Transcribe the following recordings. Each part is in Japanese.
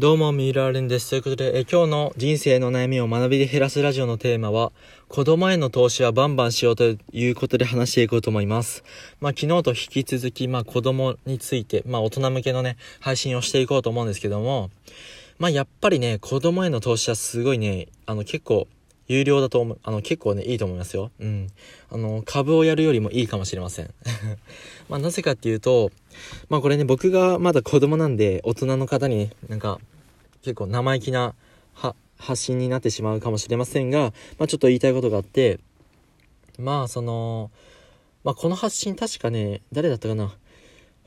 どうも、ミラーレンです。ということで、え今日の人生の悩みを学びで減らすラジオのテーマは、子供への投資はバンバンしようということで話していこうと思います。まあ、昨日と引き続き、まあ、子供について、まあ、大人向けのね、配信をしていこうと思うんですけども、まあ、やっぱりね、子供への投資はすごいね、あの、結構、有料だと思う、あの、結構ね、いいと思いますよ。うん。あの、株をやるよりもいいかもしれません。まあ、なぜかっていうと、まあ、これね、僕がまだ子供なんで、大人の方にね、なんか、結構生意気な、は、発信になってしまうかもしれませんが、まあ、ちょっと言いたいことがあって、まあ、その、まあ、この発信確かね、誰だったかな。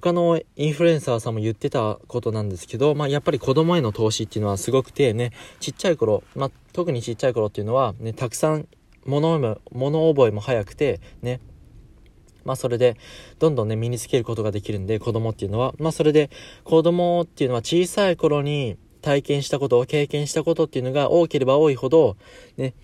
他のインフルエンサーさんも言ってたことなんですけど、まあ、やっぱり子供への投資っていうのはすごくてね、ちっちゃい頃、まあ、特にちっちゃい頃っていうのは、ね、たくさん物物覚えも早くて、ね、まあそれで、どんどんね、身につけることができるんで、子供っていうのは、まあそれで、子供っていうのは小さい頃に体験したことを、経験したことっていうのが多ければ多いほど、ね、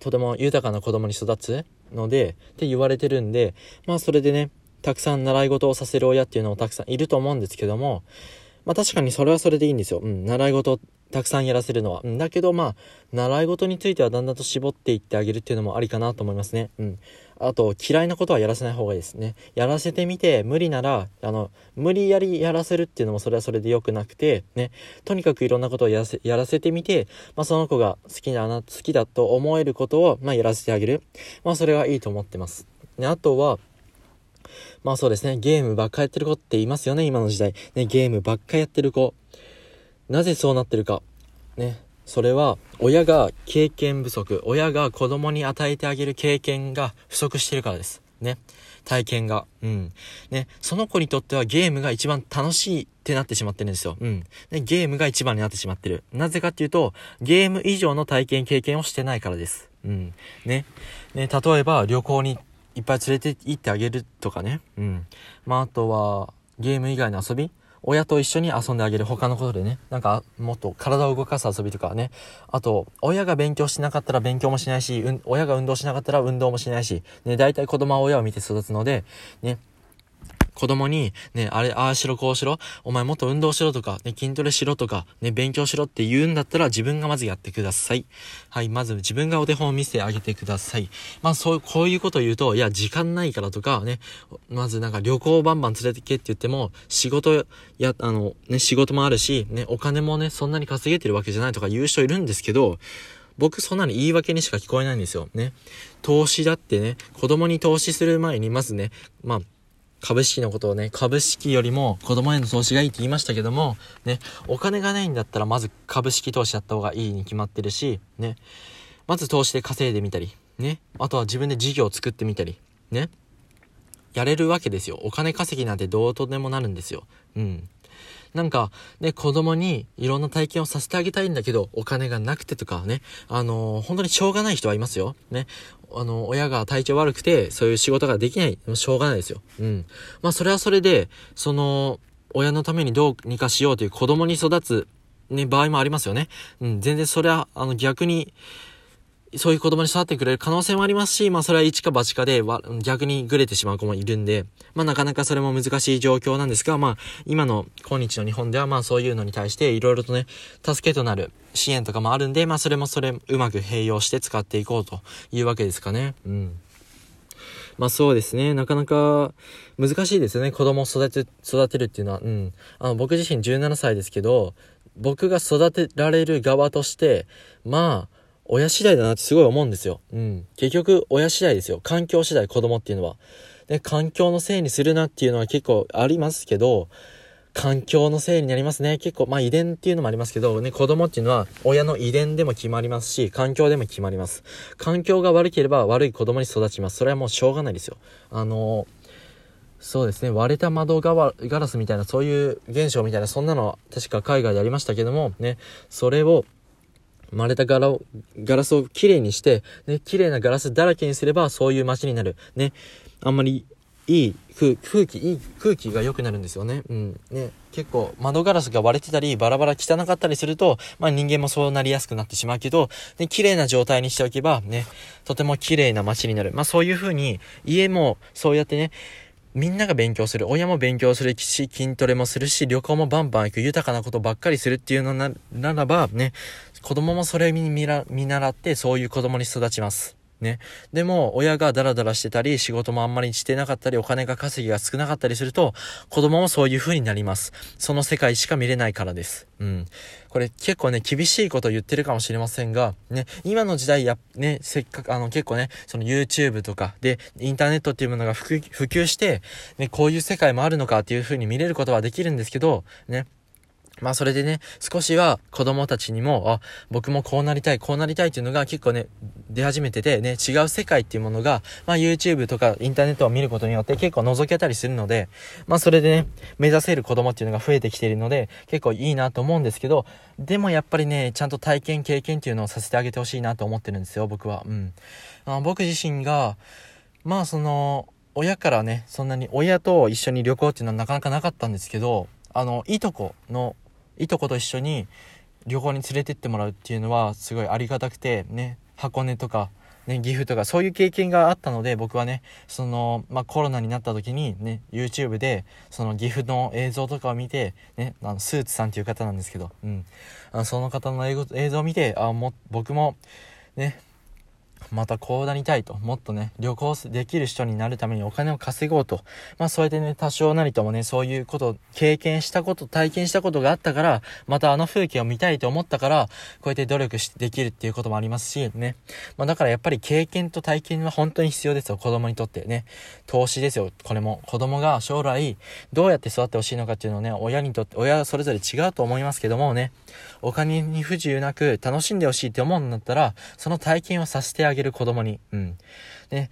とても豊かな子供に育つので、って言われてるんで、まあそれでね、たくさん習い事をさせる親っていうのもたくさんいると思うんですけども、まあ確かにそれはそれでいいんですよ。うん、習い事たくさんやらせるのは。うん、だけどまあ、習い事についてはだんだんと絞っていってあげるっていうのもありかなと思いますね。うん。あと、嫌いなことはやらせない方がいいですね。やらせてみて、無理なら、あの、無理やりやらせるっていうのもそれはそれで良くなくて、ね、とにかくいろんなことをやらせ、やらせてみて、まあその子が好きだな、好きだと思えることを、まあやらせてあげる。まあそれはいいと思ってます。ね、あとは、まあそうですね、ゲームばっかやってる子っていますよね、今の時代。ね、ゲームばっかやってる子。なぜそうなってるか。ね、それは親が経験不足、親が子供に与えてあげる経験が不足してるからです。ね。体験が。うん。ね。その子にとってはゲームが一番楽しいってなってしまってるんですよ。うん。ね、ゲームが一番になってしまってる。なぜかっていうと、ゲーム以上の体験経験をしてないからです。うん。ね。ね、例えば旅行に行っていっぱい連れて行ってあげるとかね。うん。まあ、あとは、ゲーム以外の遊び？親と一緒に遊んであげる他のことでね、なんかもっと体を動かす遊びとかね、あと、親が勉強しなかったら勉強もしないし、うん、親が運動しなかったら運動もしないし、ね、大体子供は親を見て育つので、ね、子供に、ね、あれ、ああしろ、こうしろ、お前もっと運動しろとか、ね、筋トレしろとか、ね、勉強しろって言うんだったら自分がまずやってください。はい、まず自分がお手本を見せてあげてください。まあ、そう、こういうことを言うと、いや、時間ないからとか、ね、まずなんか旅行バンバン連れてけって言っても、仕事や、あの、ね、仕事もあるし、ね、お金もね、そんなに稼げてるわけじゃないとか言う人いるんですけど、僕そんなに言い訳にしか聞こえないんですよ。ね。投資だってね、子供に投資する前に、まずね、まあ、株式のことをね、株式よりも子供への投資がいいって言いましたけども、ね、お金がないんだったらまず株式投資やった方がいいに決まってるし、ね、まず投資で稼いでみたり、ね、あとは自分で事業を作ってみたり、ね、やれるわけですよ。お金稼ぎなんてどうとでもなるんですよ。うん。なんか、ね、子供にいろんな体験をさせてあげたいんだけど、お金がなくてとかね、あのー、本当にしょうがない人はいますよ。ね。あの、親が体調悪くて、そういう仕事ができない。しょうがないですよ。うん。まあ、それはそれで、その、親のためにどうにかしようという子供に育つ、ね、場合もありますよね。うん、全然それは、あの、逆に、そういう子供に育ってくれる可能性もありますし、まあそれは一か八かで逆にグレてしまう子もいるんで、まあなかなかそれも難しい状況なんですが、まあ今の今日の日本ではまあそういうのに対していろいろとね、助けとなる支援とかもあるんで、まあそれもそれうまく併用して使っていこうというわけですかね。うん。まあそうですね。なかなか難しいですよね。子供を育て、育てるっていうのは。うん。あの僕自身17歳ですけど、僕が育てられる側として、まあ、親次第だなってすごい思うんですよ。うん。結局、親次第ですよ。環境次第、子供っていうのは。で、環境のせいにするなっていうのは結構ありますけど、環境のせいになりますね。結構、まあ遺伝っていうのもありますけど、ね、子供っていうのは親の遺伝でも決まりますし、環境でも決まります。環境が悪ければ悪い子供に育ちます。それはもうしょうがないですよ。あのそうですね、割れた窓ガラスみたいな、そういう現象みたいな、そんなのは確か海外でありましたけども、ね、それを、割れたガラを、ガラスをきれいにして、ね、綺麗なガラスだらけにすればそういう街になる。ね、あんまりいい空気、いい空気が良くなるんですよね。うん。ね、結構窓ガラスが割れてたり、バラバラ汚かったりすると、まあ人間もそうなりやすくなってしまうけど、ね、綺麗な状態にしておけば、ね、とても綺麗な街になる。まあそういう風に、家もそうやってね、みんなが勉強する。親も勉強するし、筋トレもするし、旅行もバンバン行く、豊かなことばっかりするっていうのならば、ね、子供もそれに見習って、そういう子供に育ちます。ね。でも、親がダラダラしてたり、仕事もあんまりしてなかったり、お金が稼ぎが少なかったりすると、子供もそういう風になります。その世界しか見れないからです。うん。これ結構ね、厳しいこと言ってるかもしれませんが、ね、今の時代や、ね、せっかく、あの結構ね、その YouTube とかで、インターネットっていうものが普及して、ね、こういう世界もあるのかっていう風に見れることはできるんですけど、ね、まあそれでね、少しは子供たちにも、あ、僕もこうなりたい、こうなりたいっていうのが結構ね、出始めててね、違う世界っていうものが、まあ YouTube とかインターネットを見ることによって結構覗けたりするので、まあそれでね、目指せる子供っていうのが増えてきているので、結構いいなと思うんですけど、でもやっぱりね、ちゃんと体験、経験っていうのをさせてあげてほしいなと思ってるんですよ、僕は。うん。あ僕自身が、まあその、親からね、そんなに親と一緒に旅行っていうのはなかなかなかったんですけど、あの、いとこのいとこと一緒に旅行に連れてってもらうっていうのはすごいありがたくてね箱根とかね、岐阜とかそういう経験があったので僕はねその、まあ、コロナになった時にね YouTube でその岐阜の映像とかを見て、ね、あのスーツさんっていう方なんですけど、うん、あのその方の映像を見てあも僕もねまたこうなりたいと、もっとね、旅行できる人になるためにお金を稼ごうと。まあそうやってね、多少なりともね、そういうこと、経験したこと、体験したことがあったから、またあの風景を見たいと思ったから、こうやって努力しできるっていうこともありますし、ね。まあだからやっぱり経験と体験は本当に必要ですよ、子供にとってね。投資ですよ、これも。子供が将来、どうやって育ってほしいのかっていうのをね、親にとって、親それぞれ違うと思いますけどもね、お金に不自由なく楽しんでほしいって思うんだったら、その体験をさせてあげるあげる子供に。うん。で、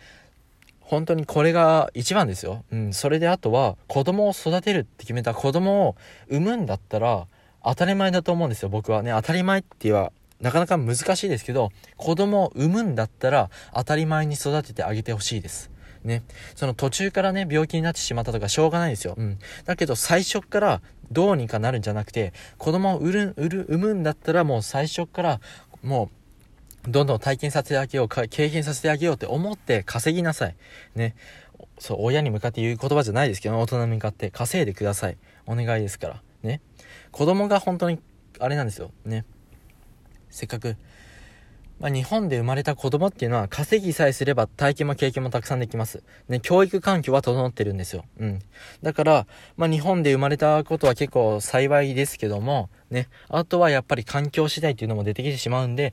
本当にこれが一番ですよ。うん。それであとは、子供を育てるって決めた子供を産むんだったら、当たり前だと思うんですよ、僕はね。当たり前っては、なかなか難しいですけど、子供を産むんだったら、当たり前に育ててあげてほしいです。ね。その途中からね、病気になってしまったとかしょうがないですよ。うん。だけど最初からどうにかなるんじゃなくて、子供を産る、産る、産むんだったらもう最初からもう、どんどん体験させてあげよう、経験させてあげようって思って稼ぎなさい。ね。そう、親に向かって言う言葉じゃないですけど、大人に向かって稼いでください。お願いですから。ね。子供が本当に、あれなんですよ。ね。せっかくまあ、日本で生まれた子供っていうのは稼ぎさえすれば体験も経験もたくさんできます。ね、教育環境は整ってるんですよ。うん。だから、まあ、日本で生まれたことは結構幸いですけども、ね、あとはやっぱり環境次第っていうのも出てきてしまうんで、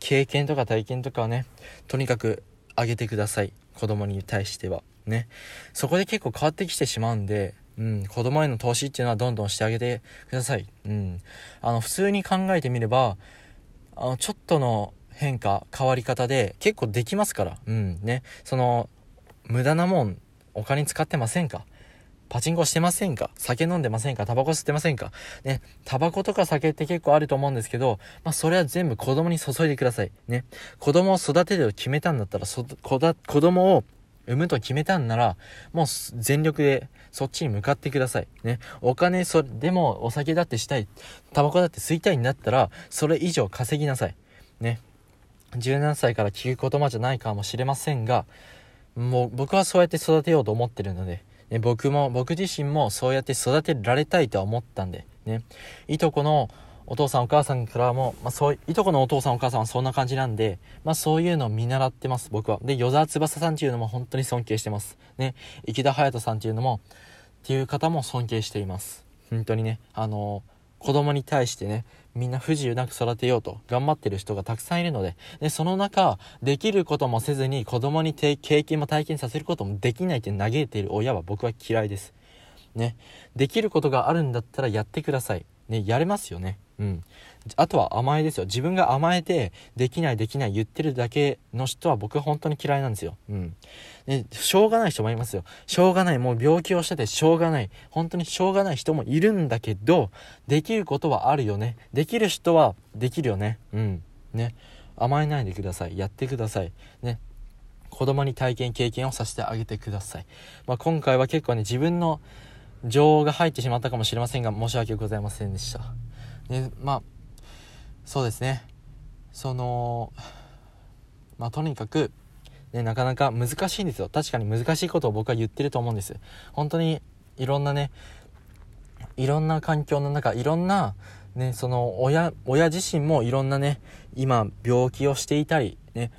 経験とか体験とかはね、とにかく上げてください。子供に対しては。ね。そこで結構変わってきてしまうんで、うん、子供への投資っていうのはどんどんしてあげてください。うん。あの、普通に考えてみれば、あの、ちょっとの変化、変わり方で結構できますから。うん、ね。その、無駄なもん、お金使ってませんか？パチンコしてませんか？酒飲んでませんか？タバコ吸ってませんか？ね、タバコとか酒って結構あると思うんですけど、まあそれは全部子供に注いでください。ね。子供を育てると決めたんだったら、そ、子だ、子供を産むと決めたんなら、もう全力でそっちに向かってください。ね。お金、それ、でもお酒だってしたい、タバコだって吸いたいんだったら、それ以上稼ぎなさい。ね。17歳から聞く言葉じゃないかもしれませんが、もう僕はそうやって育てようと思ってるので、ね、僕も、僕自身もそうやって育てられたいとは思ったんで、ね。いとこのお父さんお母さんからも、まあそう、いとこのお父さんお母さんはそんな感じなんで、まあそういうのを見習ってます、僕は。で、与沢翼さんっていうのも本当に尊敬してます。ね。池田隼人さんっていうのも、っていう方も尊敬しています。本当にね、あの子供に対してね、みんな不自由なく育てようと頑張ってる人がたくさんいるので、で、その中、できることもせずに子供に経験も体験させることもできないって嘆いている親は僕は嫌いです。ね。できることがあるんだったらやってください。ね、やれますよね。うん。あとは甘えですよ。自分が甘えて、できないできない言ってるだけの人は僕は本当に嫌いなんですよ。うん。ね、しょうがない人もいますよ。しょうがない。もう病気をしててしょうがない。本当にしょうがない人もいるんだけど、できることはあるよね。できる人はできるよね。うん。ね。甘えないでください。やってください。ね。子供に体験経験をさせてあげてください。まあ、今回は結構ね、自分の情が入ってしまったかもしれませんが、申し訳ございませんでした。ね、まあ、そうですね。その、まあ、とにかく、ね、なかなか難しいんですよ。確かに難しいことを僕は言ってると思うんです。本当にいろんなね、いろんな環境の中、いろんな、ね、その親、親自身もいろんなね、今病気をしていたり、ね、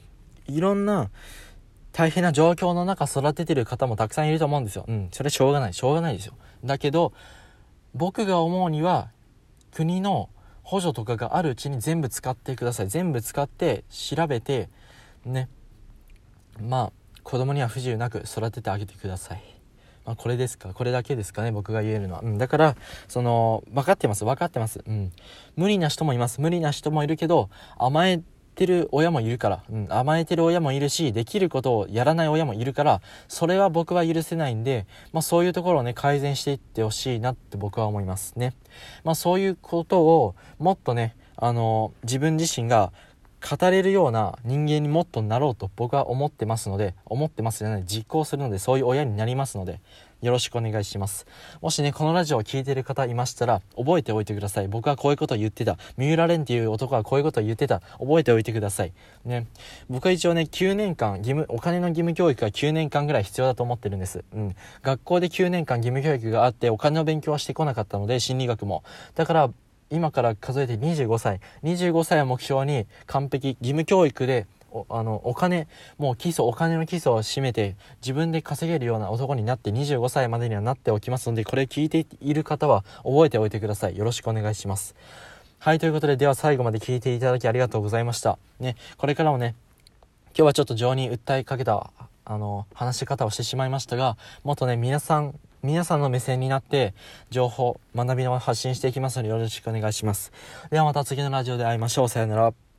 いろんな大変な状況の中育ててる方もたくさんいると思うんですよ。うん、それしょうがない、しょうがないですよ。だけど、僕が思うには、国の補助とかがあるうちに全部使ってください。全部使って調べて、ね、まあ、子供には不自由なく育ててあげてください。まあ、これですかこれだけですかね僕が言えるのは。うん、だから、その、分かってます。分かってます。うん。無理な人もいます。無理な人もいるけど、甘えてる親もいるから、うん、甘えてる親もいるし、できることをやらない親もいるから、それは僕は許せないんで、まあそういうところをね、改善していってほしいなって僕は思いますね。まあそういうことを、もっとね、あの、自分自身が語れるような人間にもっとなろうと僕は思ってますので、思ってますじゃない、実行するので、そういう親になりますので、よろしくお願いします。もしね、このラジオを聴いてる方いましたら、覚えておいてください。僕はこういうことを言ってた。三浦蓮っていう男はこういうことを言ってた。覚えておいてください。ね。僕は一応ね、9年間、義務、お金の義務教育が9年間ぐらい必要だと思ってるんです。うん。学校で9年間義務教育があって、お金の勉強はしてこなかったので、心理学も。だから、今から数えて25歳。25歳を目標に完璧義務教育でおあのお金もう基礎お金の基礎を占めて自分で稼げるような男になって25歳までにはなっておきますのでこれ聞いている方は覚えておいてください。よろしくお願いします。はいということででは最後まで聞いていただきありがとうございました。ねこれからもね今日はちょっと情に訴えかけたあの話し方をしてしまいましたがもっとね皆さん皆さんの目線になって情報、学びの発信していきますのでよろしくお願いします。ではまた次のラジオで会いましょう。さよなら。